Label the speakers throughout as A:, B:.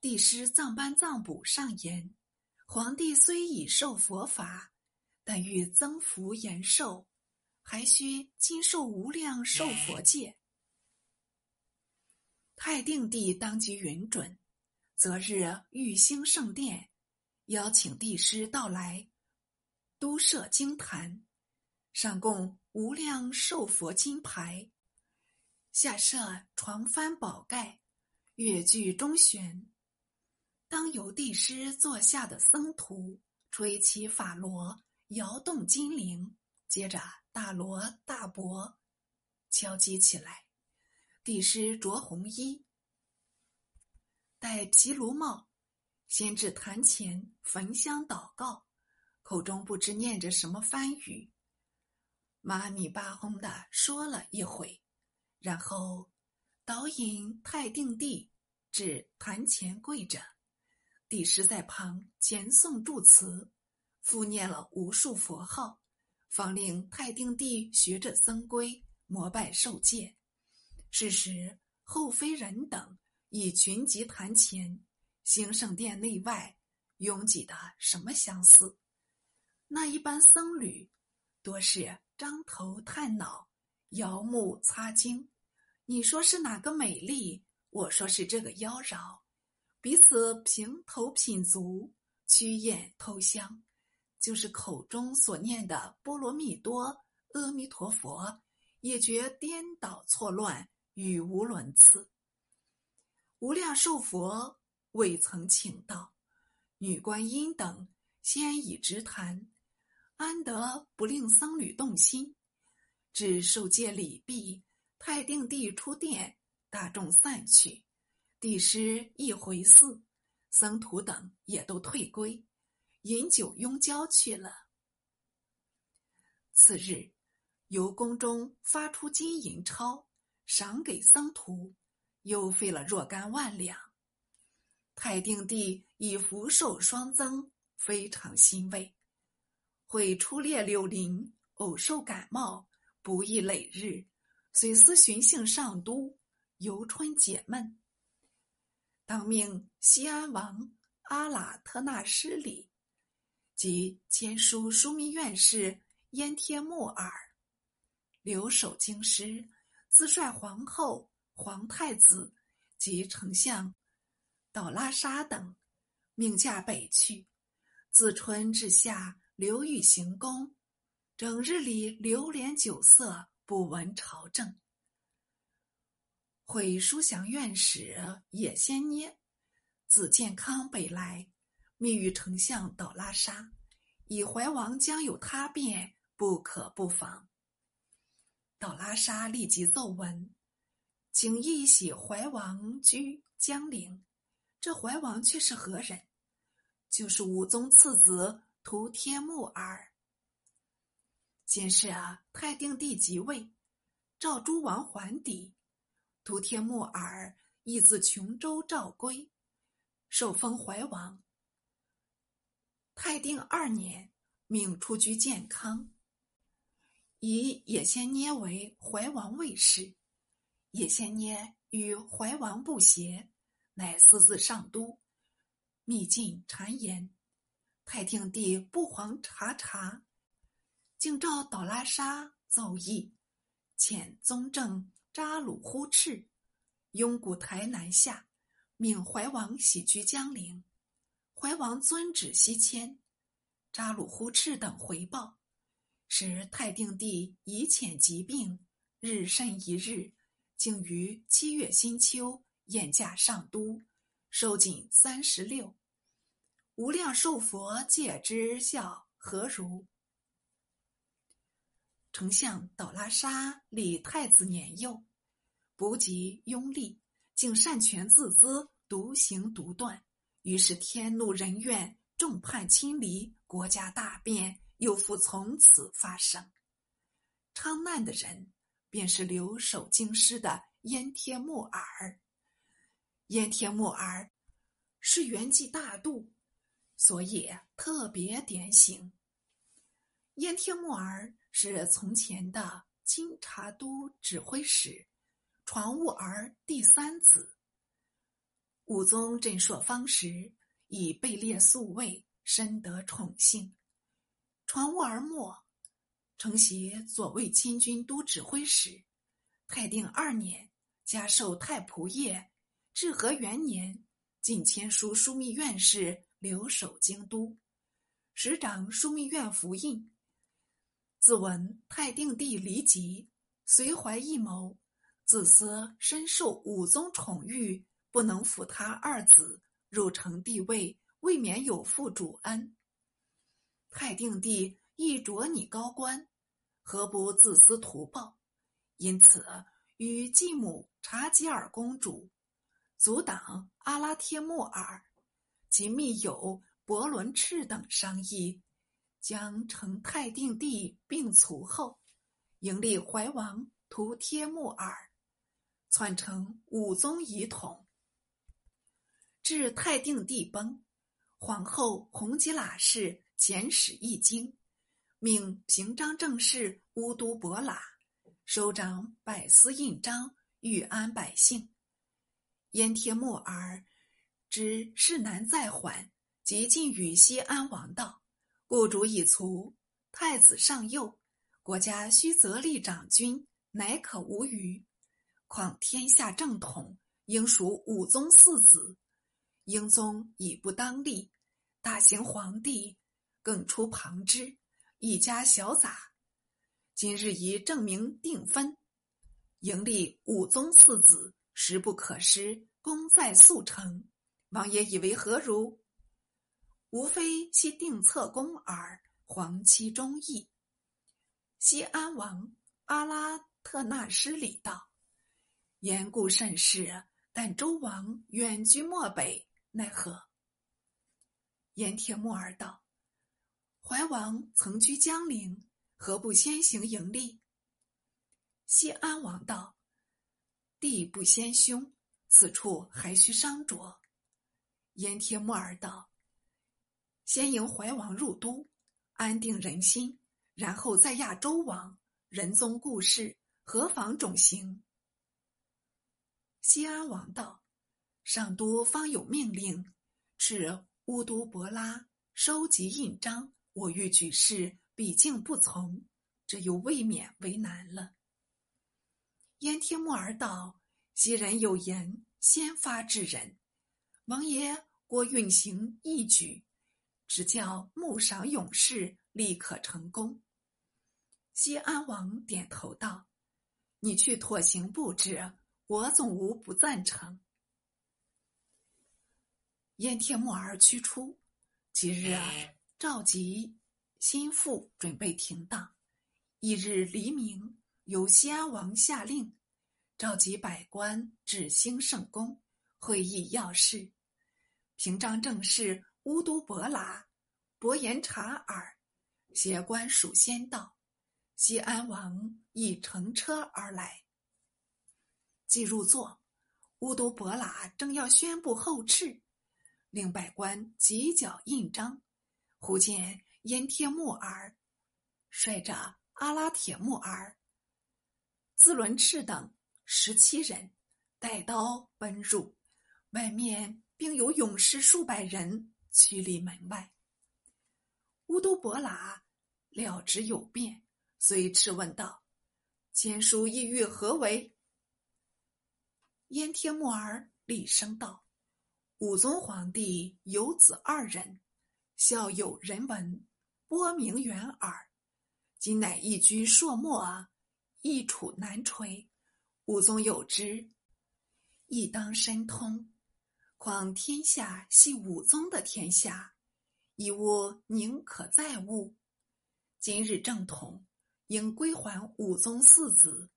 A: 帝师藏班藏卜上言：皇帝虽已受佛法，但欲增福延寿，还需经受无量寿佛戒。太定帝当即允准，择日玉兴圣殿，邀请帝师到来，都设经坛，上供无量寿佛金牌，下设床幡宝盖，乐具中悬。当由帝师座下的僧徒吹起法螺，摇动金铃，接着大锣大钹敲击起来。帝师着红衣，戴毗卢帽，先至坛前焚香祷告，口中不知念着什么梵语，妈咪巴哄的说了一回，然后导引太定帝至坛前跪着，帝师在旁前诵祝词，复念了无数佛号，方令太定帝学着僧规膜拜受戒。是时，后妃人等已群集坛前，兴圣殿内外拥挤的什么相似？那一般僧侣多是张头探脑，摇目擦睛。你说是哪个美丽？我说是这个妖娆。彼此平头品足，屈眼偷香，就是口中所念的波罗蜜多、阿弥陀佛，也觉颠倒错乱。语无伦次。无量寿佛未曾请到，女观音等先已直谈，安得不令僧侣动心？至受戒礼毕，太定帝出殿，大众散去，帝师亦回寺，僧徒等也都退归，饮酒拥交去了。次日，由宫中发出金银钞。赏给僧徒，又费了若干万两。太定帝以福寿双增，非常欣慰。会出猎柳林，偶受感冒，不易累日，遂思寻幸上都，游春解闷。当命西安王阿喇特纳失礼，即签书枢密院士燕帖木儿留守京师。自率皇后、皇太子及丞相岛拉沙等，命驾北去。自春至夏，流寓行宫，整日里流连酒色，不闻朝政。会书祥院使也先捏，自健康北来，密与丞相岛拉沙，以怀王将有他变，不可不防。岛拉沙立即奏闻，请一喜怀王居江陵。这怀王却是何人？就是武宗次子图帖木儿。先是啊，太定帝即位，赵诸王还邸，图帖木儿亦自琼州召归，受封怀王。太定二年，命出居建康。以野先捏为怀王卫士，野先捏与怀王不协，乃私自上都，密进谗言。太定帝不遑查查，竟召岛拉沙奏议，遣宗正扎鲁呼赤拥古台南下，命怀王徙居江陵。怀王遵旨西迁，扎鲁呼赤等回报。使太定帝以遣疾病，日甚一日，竟于七月新秋宴驾上都，寿仅三十六。无量寿佛戒之效何如？丞相倒拉沙立太子年幼，不及拥立，竟擅权自资，独行独断，于是天怒人怨，众叛亲离，国家大变。又复从此发生，昌难的人便是留守京师的燕帖木儿。燕帖木儿是元济大度，所以特别点醒。燕帖木儿是从前的金察都指挥使，传务儿第三子。武宗镇朔方时，以被列宿卫，深得宠幸。传乌而没，承袭左卫亲军都指挥使。泰定二年，加授太仆射。至和元年，进迁书枢密院事，留守京都，使掌枢密院符印。自闻太定帝离疾，遂怀异谋，自思深受武宗宠遇，不能辅他二子入承帝位，未免有负主恩。太定帝亦着你高官，何不自私图报？因此与继母察吉尔公主、阻挡阿拉帖木儿及密友伯伦赤等商议，将成太定帝病卒后，迎立怀王图帖木儿，篡成武宗遗统。至太定帝崩，皇后弘吉喇氏。遣使一经，命平章政事乌都伯喇收掌百司印章，欲安百姓。燕帖木儿知事难再缓，即进与西安王道：“故主已卒，太子尚幼，国家须择立长君，乃可无虞。况天下正统，应属武宗四子，英宗已不当立，大行皇帝。”更出旁支，一家小杂。今日宜正名定分，迎立武宗四子，时不可失，功在速成。王爷以为何如？无非其定策功耳，皇期忠义。西安王阿拉特纳失礼道：“言故甚是，但周王远居漠北，奈何？”燕铁木儿道。怀王曾居江陵，何不先行迎立？西安王道：“地不先兄，此处还需商酌。”燕帖木儿道：“先迎怀王入都，安定人心，然后再亚周王。仁宗故事，何妨种行？”西安王道：“上都方有命令，敕乌都伯拉收集印章。”我欲举事，毕竟不从，这又未免为难了。燕天木儿道：“昔人有言，先发制人。王爷郭运行一举，只叫木赏勇士，立刻成功。”西安王点头道：“你去妥行布置，我总无不赞成。”燕天木儿驱出，即日。召集心腹准备停当。一日黎明，由西安王下令，召集百官至兴圣宫会议要事。平章政事乌都伯剌、伯延察尔携官属先到。西安王亦乘车而来。即入座，乌都伯剌正要宣布后敕，令百官急脚印章。忽见燕帖木儿率着阿拉铁木儿、自伦赤等十七人带刀奔入，外面并有勇士数百人驱离门外。乌都伯剌料知有变，遂斥问道：“签书意欲何为？”燕帖木儿厉声道：“武宗皇帝有子二人。”孝有人闻，播名远耳。今乃一居朔漠，一处难垂。武宗有之，亦当深通。况天下系武宗的天下，一物宁可再物？今日正统，应归还武宗四子。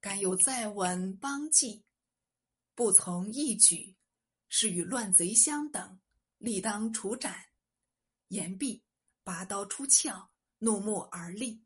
A: 敢有再闻邦纪，不从一举，是与乱贼相等，理当处斩。言毕，拔刀出鞘，怒目而立。